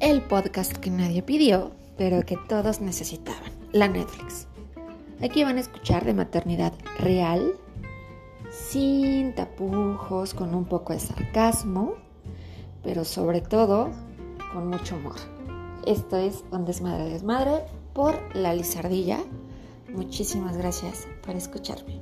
el podcast que nadie pidió, pero que todos necesitaban, la Netflix. Aquí van a escuchar de maternidad real, sin tapujos, con un poco de sarcasmo, pero sobre todo con mucho humor. Esto es Un Desmadre Desmadre por La Lizardilla. Muchísimas gracias por escucharme.